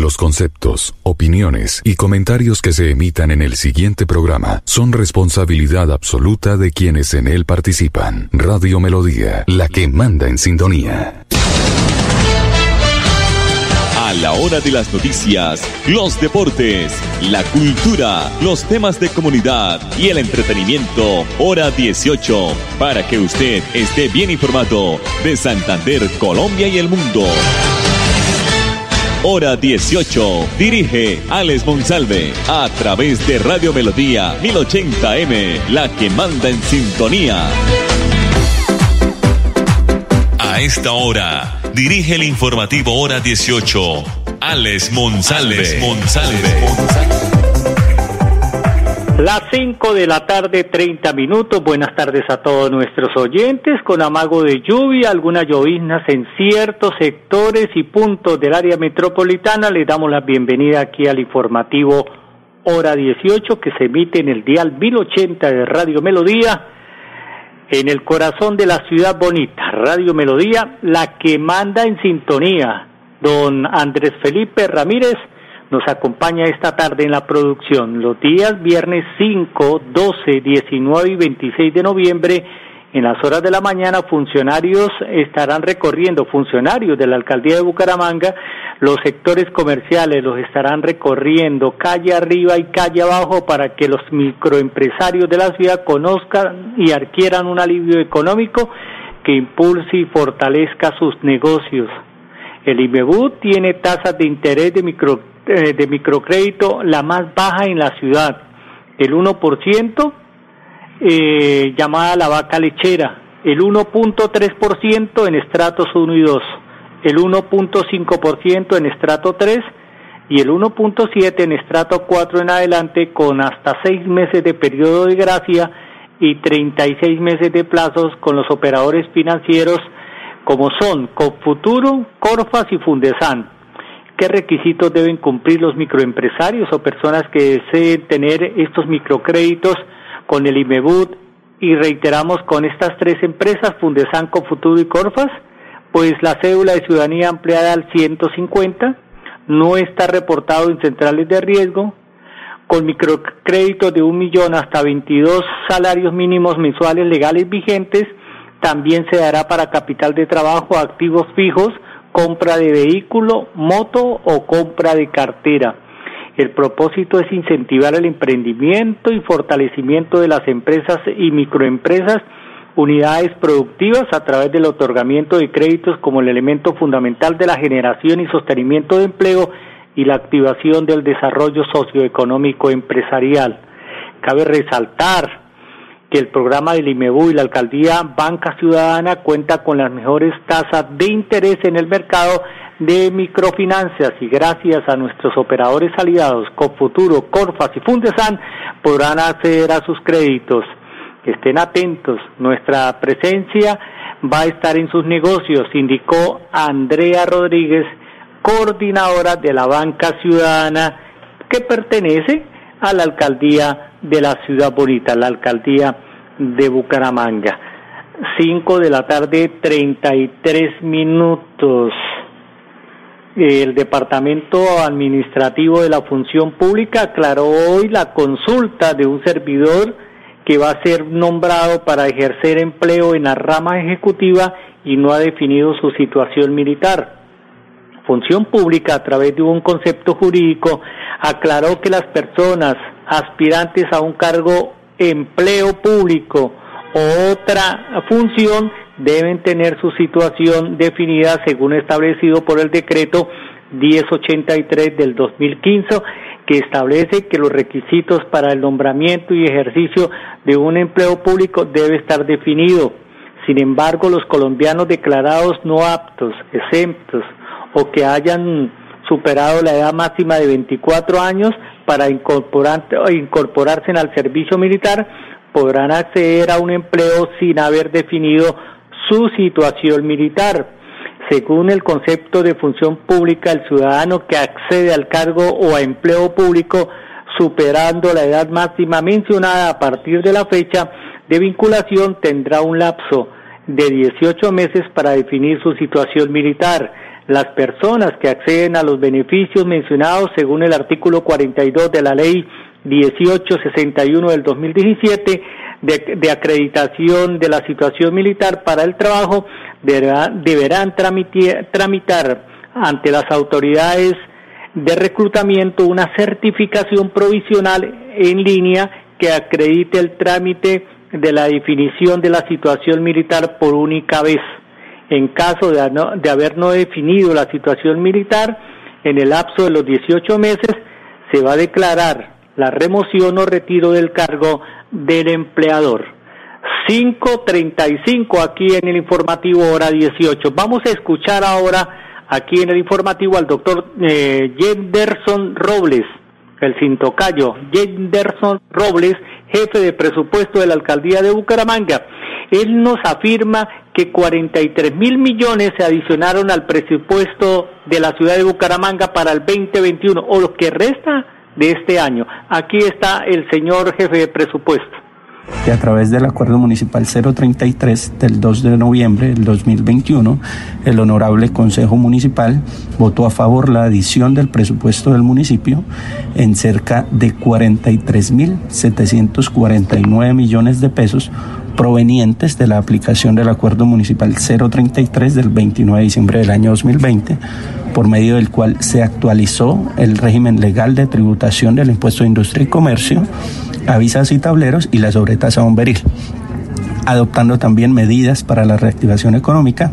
Los conceptos, opiniones y comentarios que se emitan en el siguiente programa son responsabilidad absoluta de quienes en él participan. Radio Melodía, la que manda en sintonía. A la hora de las noticias, los deportes, la cultura, los temas de comunidad y el entretenimiento, hora 18, para que usted esté bien informado de Santander, Colombia y el mundo. Hora 18. Dirige Alex Monsalve a través de Radio Melodía 1080M, la que manda en sintonía. A esta hora, dirige el informativo Hora 18. Alex Monsalve. Alex Monsalve. Las 5 de la tarde, 30 minutos. Buenas tardes a todos nuestros oyentes. Con amago de lluvia, algunas lloviznas en ciertos sectores y puntos del área metropolitana. Les damos la bienvenida aquí al informativo Hora 18 que se emite en el dial 1080 de Radio Melodía. En el corazón de la ciudad bonita, Radio Melodía, la que manda en sintonía. Don Andrés Felipe Ramírez nos acompaña esta tarde en la producción. Los días viernes 5, 12, 19 y 26 de noviembre, en las horas de la mañana, funcionarios estarán recorriendo, funcionarios de la alcaldía de Bucaramanga, los sectores comerciales los estarán recorriendo calle arriba y calle abajo para que los microempresarios de la ciudad conozcan y adquieran un alivio económico que impulse y fortalezca sus negocios. El IMEBU tiene tasas de interés de micro eh, de microcrédito la más baja en la ciudad, el 1%, eh, llamada la vaca lechera, el 1.3% en estratos 1 y 2, el 1.5% en estrato 3 y el 1.7 en estrato 4 en adelante con hasta 6 meses de periodo de gracia y 36 meses de plazos con los operadores financieros como son Cofuturo, Corfas y Fundesan qué requisitos deben cumplir los microempresarios o personas que deseen tener estos microcréditos con el IMEBUD y reiteramos con estas tres empresas, Fundesan, Futuro y Corfas, pues la cédula de ciudadanía ampliada al 150 no está reportado en centrales de riesgo, con microcréditos de un millón hasta 22 salarios mínimos mensuales legales vigentes, también se dará para capital de trabajo, activos fijos, compra de vehículo, moto o compra de cartera. El propósito es incentivar el emprendimiento y fortalecimiento de las empresas y microempresas, unidades productivas a través del otorgamiento de créditos como el elemento fundamental de la generación y sostenimiento de empleo y la activación del desarrollo socioeconómico empresarial. Cabe resaltar que el programa del IMEBU y la alcaldía Banca Ciudadana cuenta con las mejores tasas de interés en el mercado de microfinanzas y gracias a nuestros operadores aliados Cofuturo, Corfas y Fundesan podrán acceder a sus créditos. Estén atentos, nuestra presencia va a estar en sus negocios, indicó Andrea Rodríguez, coordinadora de la Banca Ciudadana que pertenece a la alcaldía de la ciudad bonita, la alcaldía de Bucaramanga. Cinco de la tarde, treinta y tres minutos. El Departamento Administrativo de la Función Pública aclaró hoy la consulta de un servidor que va a ser nombrado para ejercer empleo en la rama ejecutiva y no ha definido su situación militar. Función Pública, a través de un concepto jurídico, aclaró que las personas aspirantes a un cargo empleo público o otra función deben tener su situación definida según establecido por el decreto 1083 del 2015 que establece que los requisitos para el nombramiento y ejercicio de un empleo público debe estar definido. Sin embargo, los colombianos declarados no aptos, exentos o que hayan superado la edad máxima de 24 años para incorporarse al servicio militar podrán acceder a un empleo sin haber definido su situación militar. Según el concepto de función pública, el ciudadano que accede al cargo o a empleo público superando la edad máxima mencionada a partir de la fecha de vinculación tendrá un lapso de 18 meses para definir su situación militar las personas que acceden a los beneficios mencionados según el artículo 42 de la ley 1861 del 2017 de, de acreditación de la situación militar para el trabajo deberán tramitar ante las autoridades de reclutamiento una certificación provisional en línea que acredite el trámite de la definición de la situación militar por única vez. En caso de, haber no definido la situación militar, en el lapso de los 18 meses se va a declarar la remoción o retiro del cargo del empleador. 5.35 aquí en el informativo hora 18. Vamos a escuchar ahora aquí en el informativo al doctor eh, Jenderson Robles, el cintocayo, Jenderson Robles, jefe de presupuesto de la alcaldía de Bucaramanga. Él nos afirma que 43 mil millones se adicionaron al presupuesto de la ciudad de Bucaramanga para el 2021, o lo que resta de este año. Aquí está el señor jefe de presupuesto que a través del acuerdo municipal 033 del 2 de noviembre del 2021, el honorable Consejo Municipal votó a favor la adición del presupuesto del municipio en cerca de 43.749 millones de pesos provenientes de la aplicación del acuerdo municipal 033 del 29 de diciembre del año 2020 por medio del cual se actualizó el régimen legal de tributación del impuesto de industria y comercio avisas y tableros y la sobretasa bomberil, adoptando también medidas para la reactivación económica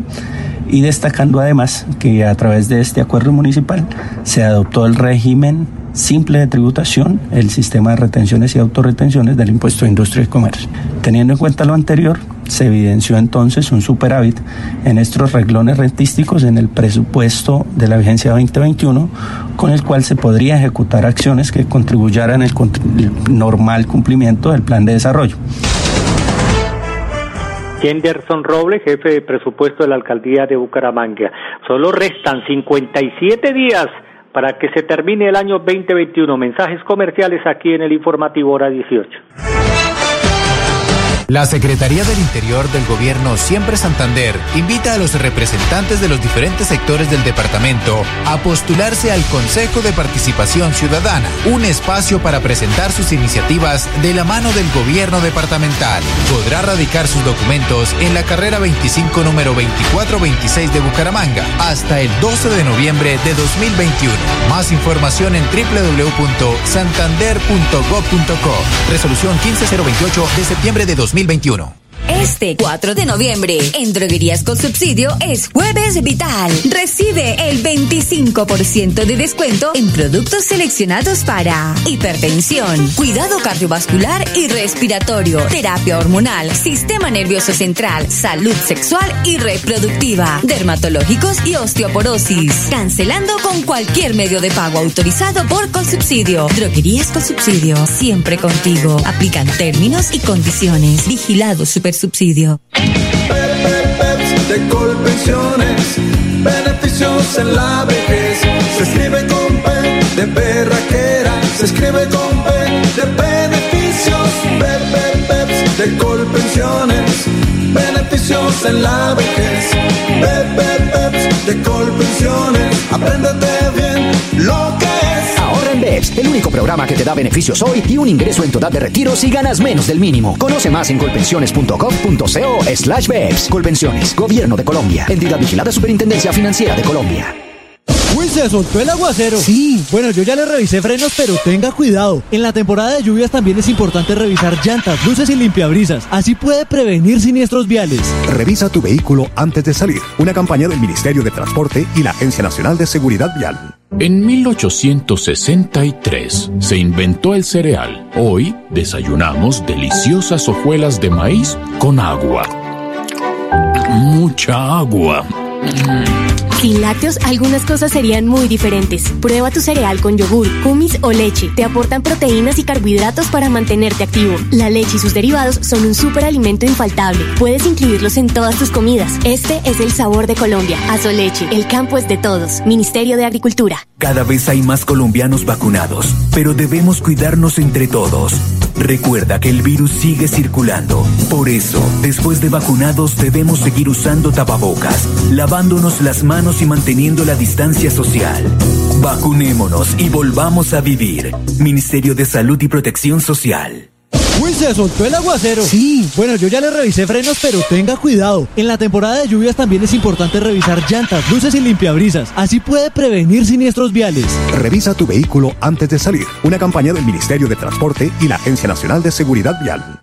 y destacando además que a través de este acuerdo municipal se adoptó el régimen simple de tributación, el sistema de retenciones y autorretenciones del impuesto de industria y comercio. Teniendo en cuenta lo anterior, se evidenció entonces un superávit en estos reglones rentísticos en el presupuesto de la vigencia 2021, con el cual se podría ejecutar acciones que contribuyeran al normal cumplimiento del plan de desarrollo. Henderson Robles, jefe de presupuesto de la alcaldía de Bucaramanga. Solo restan 57 días para que se termine el año 2021. Mensajes comerciales aquí en el informativo hora 18. La Secretaría del Interior del Gobierno Siempre Santander invita a los representantes de los diferentes sectores del departamento a postularse al Consejo de Participación Ciudadana, un espacio para presentar sus iniciativas de la mano del gobierno departamental. Podrá radicar sus documentos en la carrera 25 número 2426 de Bucaramanga hasta el 12 de noviembre de 2021. Más información en www.santander.gov.co. Resolución 15028 de septiembre de 2021. 2021. Este 4 de noviembre, en Droguerías con Subsidio es Jueves Vital. Recibe el 25% de descuento en productos seleccionados para hipertensión, cuidado cardiovascular y respiratorio, terapia hormonal, sistema nervioso central, salud sexual y reproductiva, dermatológicos y osteoporosis. Cancelando con cualquier medio de pago autorizado por Colsubsidio. Droguerías con Subsidio, siempre contigo. Aplican términos y condiciones. Vigilado Super subsidio. de Colpensiones, beneficios en la vejez. Se escribe con P de perraquera, se escribe con P de beneficios. Peps, de Colpensiones, beneficios en la vejez. Peps, de Colpensiones, apréndete bien lo el único programa que te da beneficios hoy y un ingreso en total de retiro si ganas menos del mínimo. Conoce más en colpensiones.gov.co slash BEPS. Colpensiones, Gobierno de Colombia. Entidad vigilada Superintendencia Financiera de Colombia. Uy, se soltó el aguacero. Sí, bueno, yo ya le revisé frenos, pero tenga cuidado. En la temporada de lluvias también es importante revisar llantas, luces y limpiabrisas. Así puede prevenir siniestros viales. Revisa tu vehículo antes de salir. Una campaña del Ministerio de Transporte y la Agencia Nacional de Seguridad Vial. En 1863 se inventó el cereal. Hoy desayunamos deliciosas hojuelas de maíz con agua. Mucha agua. Sin lácteos, algunas cosas serían muy diferentes. Prueba tu cereal con yogur, kumis o leche. Te aportan proteínas y carbohidratos para mantenerte activo. La leche y sus derivados son un superalimento infaltable. Puedes incluirlos en todas tus comidas. Este es el sabor de Colombia. Azoleche, el campo es de todos. Ministerio de Agricultura. Cada vez hay más colombianos vacunados, pero debemos cuidarnos entre todos. Recuerda que el virus sigue circulando. Por eso, después de vacunados debemos seguir usando tapabocas, lavándonos las manos y manteniendo la distancia social. Vacunémonos y volvamos a vivir. Ministerio de Salud y Protección Social. Uy, se soltó el aguacero. Sí. Bueno, yo ya le revisé frenos, pero tenga cuidado. En la temporada de lluvias también es importante revisar llantas, luces y limpiabrisas. Así puede prevenir siniestros viales. Revisa tu vehículo antes de salir. Una campaña del Ministerio de Transporte y la Agencia Nacional de Seguridad Vial.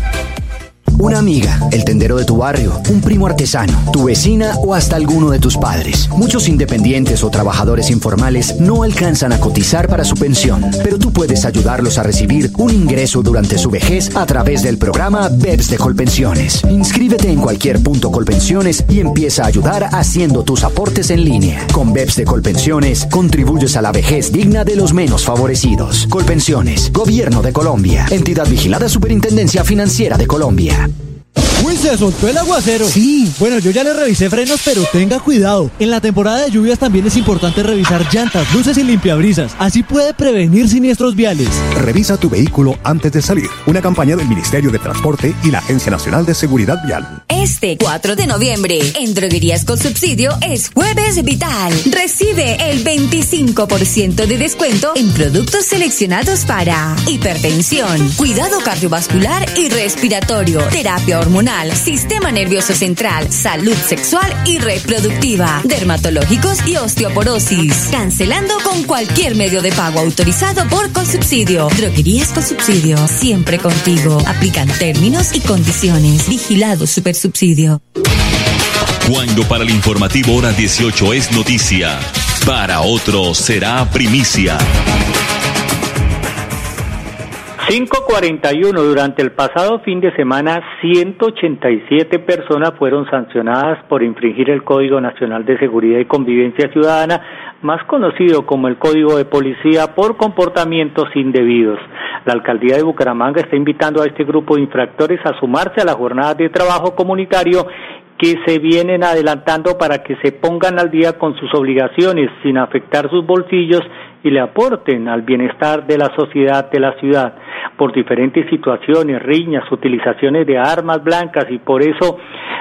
Una amiga, el tendero de tu barrio, un primo artesano, tu vecina o hasta alguno de tus padres. Muchos independientes o trabajadores informales no alcanzan a cotizar para su pensión, pero tú puedes ayudarlos a recibir un ingreso durante su vejez a través del programa BEPS de Colpensiones. Inscríbete en cualquier punto Colpensiones y empieza a ayudar haciendo tus aportes en línea. Con BEPS de Colpensiones contribuyes a la vejez digna de los menos favorecidos. Colpensiones, Gobierno de Colombia, entidad vigilada Superintendencia Financiera de Colombia. Uy, se soltó el aguacero. Sí. Bueno, yo ya le revisé frenos, pero tenga cuidado. En la temporada de lluvias también es importante revisar llantas, luces y limpiabrisas. Así puede prevenir siniestros viales. Revisa tu vehículo antes de salir. Una campaña del Ministerio de Transporte y la Agencia Nacional de Seguridad Vial. Este 4 de noviembre, en Droguerías con Subsidio es Jueves Vital. Recibe el 25% de descuento en productos seleccionados para hipertensión, cuidado cardiovascular y respiratorio, terapia hormonal sistema nervioso central, salud sexual y reproductiva, dermatológicos y osteoporosis. Cancelando con cualquier medio de pago autorizado por Consubsidio. Droguerías con subsidio, siempre contigo. Aplican términos y condiciones. Vigilado Supersubsidio. Cuando para el informativo hora 18 es noticia, para otro será primicia. 541. Durante el pasado fin de semana, 187 personas fueron sancionadas por infringir el Código Nacional de Seguridad y Convivencia Ciudadana, más conocido como el Código de Policía, por comportamientos indebidos. La alcaldía de Bucaramanga está invitando a este grupo de infractores a sumarse a la jornada de trabajo comunitario que se vienen adelantando para que se pongan al día con sus obligaciones sin afectar sus bolsillos y le aporten al bienestar de la sociedad de la ciudad por diferentes situaciones, riñas, utilizaciones de armas blancas y por eso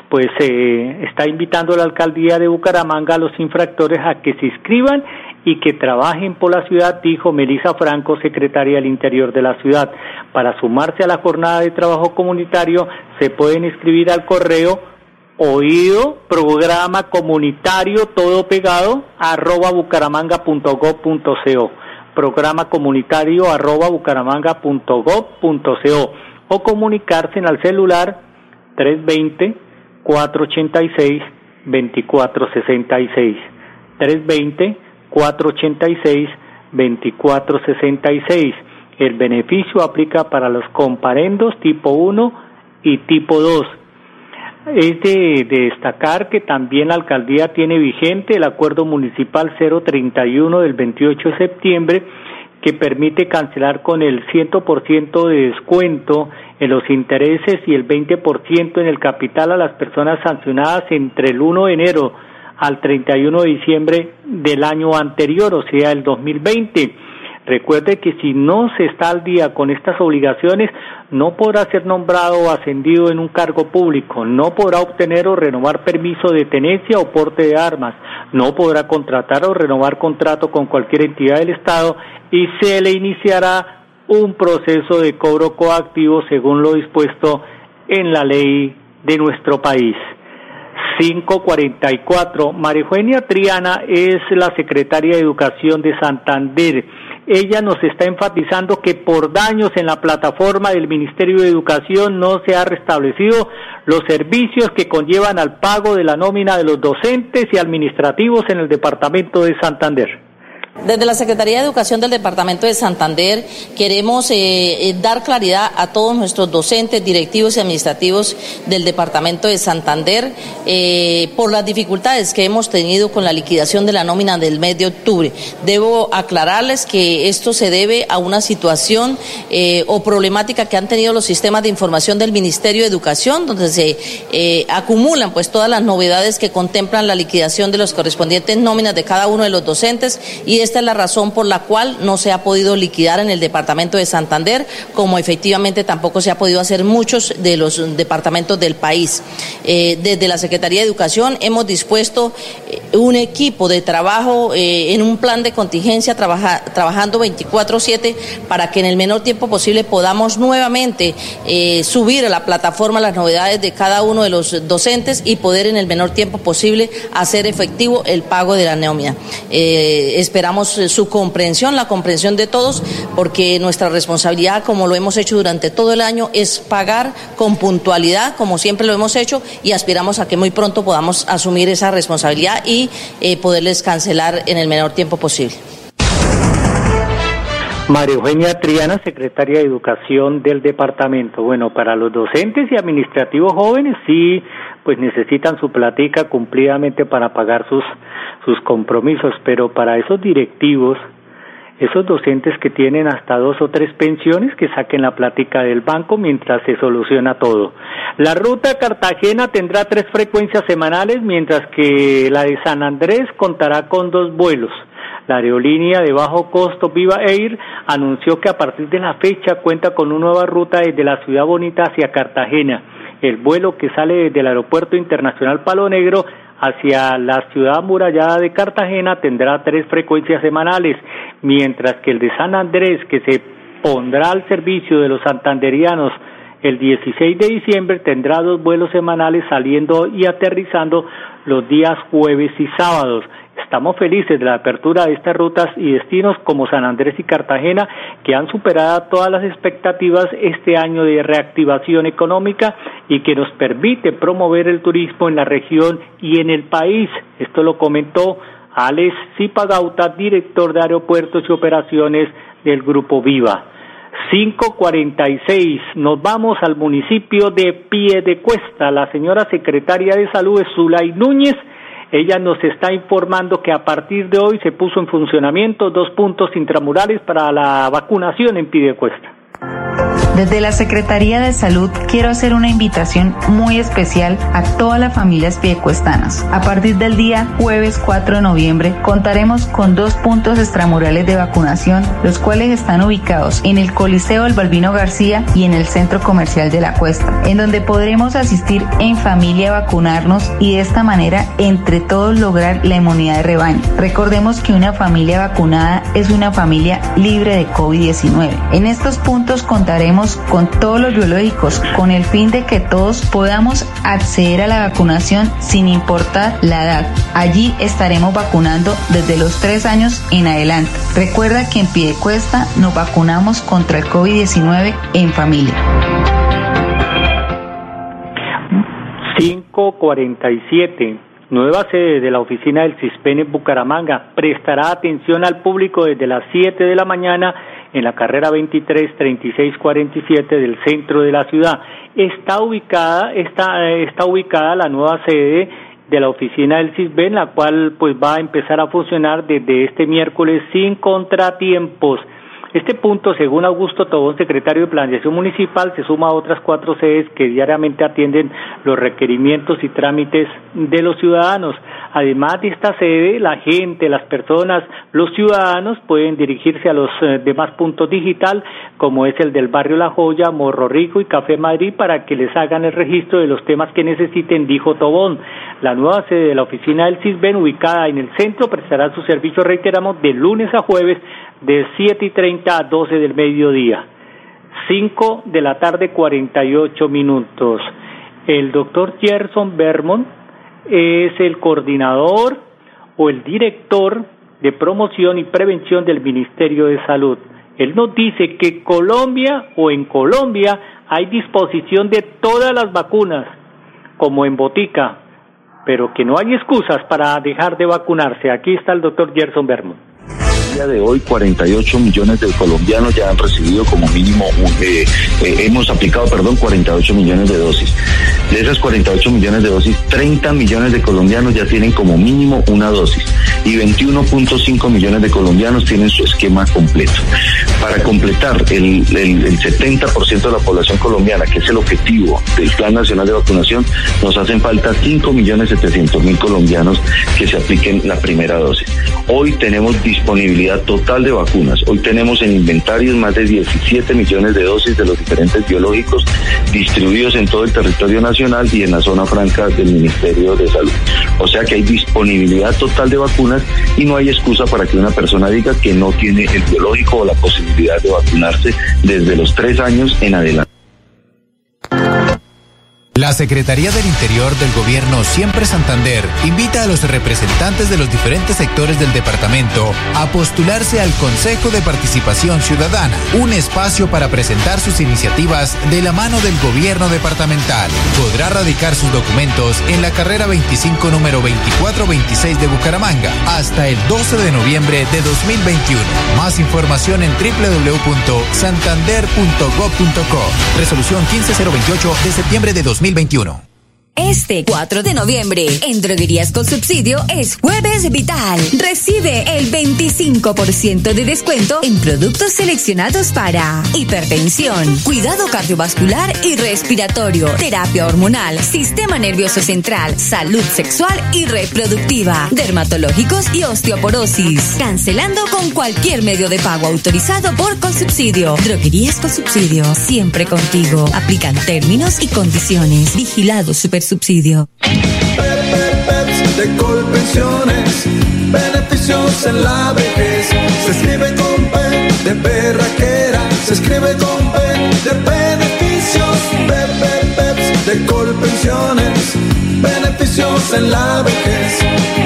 pues eh, está invitando a la alcaldía de Bucaramanga a los infractores a que se inscriban y que trabajen por la ciudad, dijo Melisa Franco, secretaria del Interior de la ciudad. Para sumarse a la jornada de trabajo comunitario se pueden inscribir al correo oído, programa comunitario, todo pegado, arroba bucaramanga.gov.co, programa comunitario arroba bucaramanga.gov.co o comunicarse en al celular 320-486-2466, 320-486-2466. El beneficio aplica para los comparendos tipo 1 y tipo 2 es de, destacar que también la alcaldía tiene vigente el acuerdo municipal 031 del 28 de septiembre que permite cancelar con el 100% de descuento en los intereses y el 20% en el capital a las personas sancionadas entre el 1 de enero al 31 de diciembre del año anterior, o sea, el 2020 Recuerde que si no se está al día con estas obligaciones, no podrá ser nombrado o ascendido en un cargo público, no podrá obtener o renovar permiso de tenencia o porte de armas, no podrá contratar o renovar contrato con cualquier entidad del Estado y se le iniciará un proceso de cobro coactivo según lo dispuesto en la ley de nuestro país. 544. María Triana es la secretaria de Educación de Santander ella nos está enfatizando que por daños en la plataforma del Ministerio de Educación no se ha restablecido los servicios que conllevan al pago de la nómina de los docentes y administrativos en el departamento de Santander. Desde la Secretaría de Educación del Departamento de Santander queremos eh, eh, dar claridad a todos nuestros docentes, directivos y administrativos del Departamento de Santander eh, por las dificultades que hemos tenido con la liquidación de la nómina del mes de octubre. Debo aclararles que esto se debe a una situación o problemática que han tenido los sistemas de información del Ministerio de Educación, donde se acumulan pues todas las novedades que contemplan la liquidación de los correspondientes nóminas de cada uno de los docentes y esta es la razón por la cual no se ha podido liquidar en el departamento de Santander, como efectivamente tampoco se ha podido hacer muchos de los departamentos del país. Eh, desde la Secretaría de Educación hemos dispuesto eh, un equipo de trabajo eh, en un plan de contingencia trabajando 24/7 para que en el menor tiempo posible podamos nuevamente subir a la plataforma las novedades de cada uno de los docentes y poder en el menor tiempo posible hacer efectivo el pago de la neomia. esperamos eh, su comprensión, la comprensión de todos, porque nuestra responsabilidad, como lo hemos hecho durante todo el año, es pagar con puntualidad, como siempre lo hemos hecho, y aspiramos a que muy pronto podamos asumir esa responsabilidad y eh, poderles cancelar en el menor tiempo posible. María Eugenia Triana, secretaria de Educación del departamento. Bueno, para los docentes y administrativos jóvenes sí, pues necesitan su platica cumplidamente para pagar sus sus compromisos, pero para esos directivos, esos docentes que tienen hasta dos o tres pensiones, que saquen la plática del banco mientras se soluciona todo. La ruta Cartagena tendrá tres frecuencias semanales, mientras que la de San Andrés contará con dos vuelos. La aerolínea de bajo costo Viva Air anunció que a partir de la fecha cuenta con una nueva ruta desde la ciudad bonita hacia Cartagena. El vuelo que sale desde el Aeropuerto Internacional Palo Negro hacia la ciudad amurallada de Cartagena tendrá tres frecuencias semanales, mientras que el de San Andrés, que se pondrá al servicio de los santanderianos el 16 de diciembre, tendrá dos vuelos semanales saliendo y aterrizando los días jueves y sábados. Estamos felices de la apertura de estas rutas y destinos como San Andrés y Cartagena que han superado todas las expectativas este año de reactivación económica y que nos permite promover el turismo en la región y en el país. Esto lo comentó Alex Zipagauta, director de aeropuertos y operaciones del Grupo Viva. 546. Nos vamos al municipio de Piedecuesta. La señora secretaria de Salud es Zulay Núñez ella nos está informando que a partir de hoy se puso en funcionamiento dos puntos intramurales para la vacunación en Pidecuesta. Desde la Secretaría de Salud quiero hacer una invitación muy especial a todas las familias piecuestanas. A partir del día jueves 4 de noviembre contaremos con dos puntos extramurales de vacunación, los cuales están ubicados en el Coliseo del Balbino García y en el Centro Comercial de la Cuesta, en donde podremos asistir en familia a vacunarnos y de esta manera entre todos lograr la inmunidad de rebaño. Recordemos que una familia vacunada es una familia libre de COVID-19. En estos puntos contaremos con todos los biológicos con el fin de que todos podamos acceder a la vacunación sin importar la edad. Allí estaremos vacunando desde los tres años en adelante. Recuerda que en Piedecuesta nos vacunamos contra el COVID-19 en familia. 547 nueva sede de la oficina del CISPEN en Bucaramanga, prestará atención al público desde las 7 de la mañana en la carrera 23 36 47 del centro de la ciudad. Está ubicada está, está ubicada la nueva sede de la oficina del CISBEN, la cual pues va a empezar a funcionar desde este miércoles sin contratiempos. Este punto, según Augusto Tobón, secretario de Planeación Municipal, se suma a otras cuatro sedes que diariamente atienden los requerimientos y trámites de los ciudadanos. Además de esta sede, la gente, las personas, los ciudadanos pueden dirigirse a los eh, demás puntos digital, como es el del barrio La Joya, Morro Rico y Café Madrid, para que les hagan el registro de los temas que necesiten, dijo Tobón. La nueva sede de la oficina del CISBEN, ubicada en el centro, prestará su servicio, reiteramos, de lunes a jueves de 7 y 30 a 12 del mediodía. 5 de la tarde 48 minutos. El doctor Gerson Bermond es el coordinador o el director de promoción y prevención del Ministerio de Salud. Él nos dice que Colombia o en Colombia hay disposición de todas las vacunas, como en botica, pero que no hay excusas para dejar de vacunarse. Aquí está el doctor Gerson Bermond. Día de hoy 48 millones de colombianos ya han recibido como mínimo, eh, eh, hemos aplicado, perdón, 48 millones de dosis. De esas 48 millones de dosis, 30 millones de colombianos ya tienen como mínimo una dosis y 21.5 millones de colombianos tienen su esquema completo. Para completar el, el 70% de la población colombiana, que es el objetivo del Plan Nacional de Vacunación, nos hacen falta 5 millones 700 mil colombianos que se apliquen la primera dosis. Hoy tenemos disponibilidad total de vacunas. Hoy tenemos en inventarios más de 17 millones de dosis de los diferentes biológicos distribuidos en todo el territorio nacional y en la zona franca del Ministerio de Salud. O sea que hay disponibilidad total de vacunas y no hay excusa para que una persona diga que no tiene el biológico o la posibilidad de vacunarse desde los tres años en adelante. La Secretaría del Interior del Gobierno Siempre Santander invita a los representantes de los diferentes sectores del departamento a postularse al Consejo de Participación Ciudadana, un espacio para presentar sus iniciativas de la mano del gobierno departamental. Podrá radicar sus documentos en la carrera 25 número 2426 de Bucaramanga hasta el 12 de noviembre de 2021. Más información en www.santander.gov.co. Resolución 15028 de septiembre de 2021. 2021. Este 4 de noviembre, en Droguerías con Subsidio es Jueves Vital. Recibe el 25% de descuento en productos seleccionados para hipertensión, cuidado cardiovascular y respiratorio, terapia hormonal, sistema nervioso central, salud sexual y reproductiva, dermatológicos y osteoporosis. Cancelando con cualquier medio de pago autorizado por Consubsidio. Droguerías con Subsidio, siempre contigo. Aplican términos y condiciones. Vigilado Super subsidio. de Colpensiones, beneficios en la vejez. Se escribe con P de perraquera, se escribe con P de beneficios. Peps de Colpensiones, beneficios en la vejez.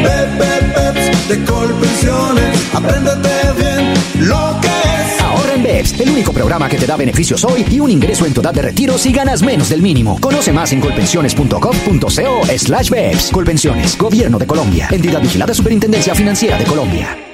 Peps de Colpensiones, apréndete bien lo que en BEPS, el único programa que te da beneficios hoy y un ingreso en tu edad de retiro si ganas menos del mínimo. Conoce más en colpensiones.gov.co slash BEPS. Colpensiones, Gobierno de Colombia. Entidad vigilada Superintendencia Financiera de Colombia.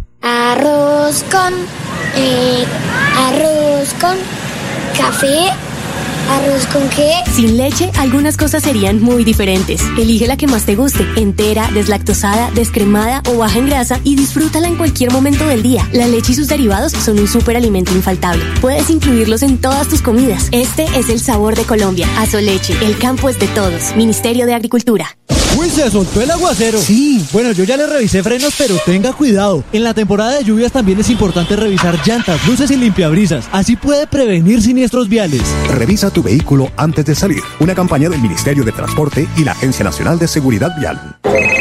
Arroz con, eh, arroz con café. ¿Arroz con qué? Sin leche, algunas cosas serían muy diferentes. Elige la que más te guste, entera, deslactosada, descremada o baja en grasa y disfrútala en cualquier momento del día. La leche y sus derivados son un superalimento infaltable. Puedes incluirlos en todas tus comidas. Este es el sabor de Colombia. Azoleche, el campo es de todos. Ministerio de Agricultura. Uy, se soltó el aguacero. Sí, bueno, yo ya le revisé frenos, pero tenga cuidado. En la temporada de lluvias también es importante revisar llantas, luces y limpiabrisas. Así puede prevenir siniestros viales. Revisa tu vehículo antes de salir. Una campaña del Ministerio de Transporte y la Agencia Nacional de Seguridad Vial.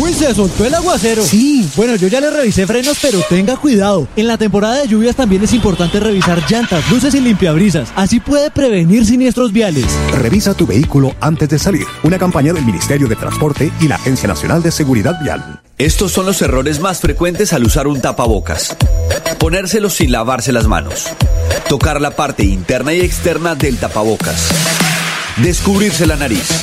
Uy, se soltó el aguacero. Sí, bueno, yo ya le revisé frenos, pero tenga cuidado. En la temporada de lluvias también es importante revisar llantas, luces y limpiabrisas. Así puede prevenir siniestros viales. Revisa tu vehículo antes de salir. Una campaña del Ministerio de Transporte y la Agencia Nacional de Seguridad Vial. Estos son los errores más frecuentes al usar un tapabocas. Ponérselo sin lavarse las manos. Tocar la parte interna y externa del tapabocas. Descubrirse la nariz.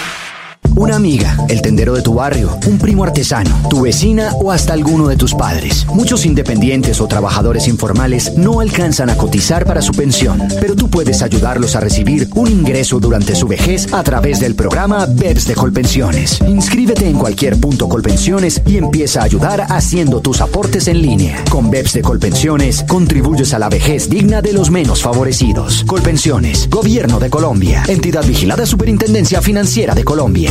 Una amiga, el tendero de tu barrio, un primo artesano, tu vecina o hasta alguno de tus padres. Muchos independientes o trabajadores informales no alcanzan a cotizar para su pensión, pero tú puedes ayudarlos a recibir un ingreso durante su vejez a través del programa BEPS de Colpensiones. Inscríbete en cualquier punto Colpensiones y empieza a ayudar haciendo tus aportes en línea. Con BEPS de Colpensiones contribuyes a la vejez digna de los menos favorecidos. Colpensiones, Gobierno de Colombia, entidad vigilada Superintendencia Financiera de Colombia.